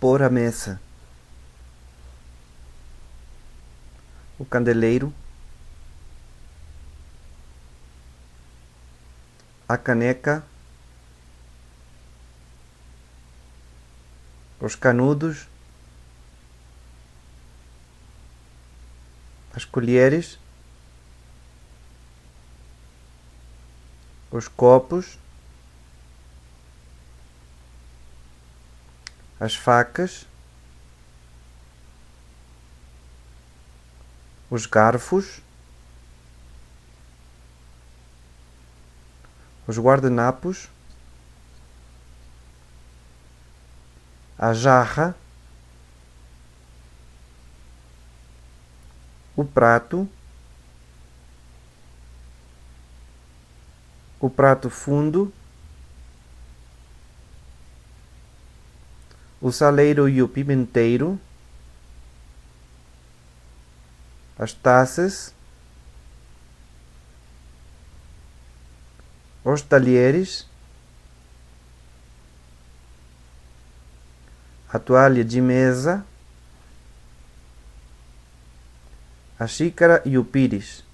pôr a mesa, o candeleiro, a caneca, os canudos, as colheres, os copos, as facas, os garfos, os guardanapos, a jarra, o prato, o prato fundo, o saleiro e o pimenteiro, as taças, os talheres, a toalha de mesa, a xícara e o pires.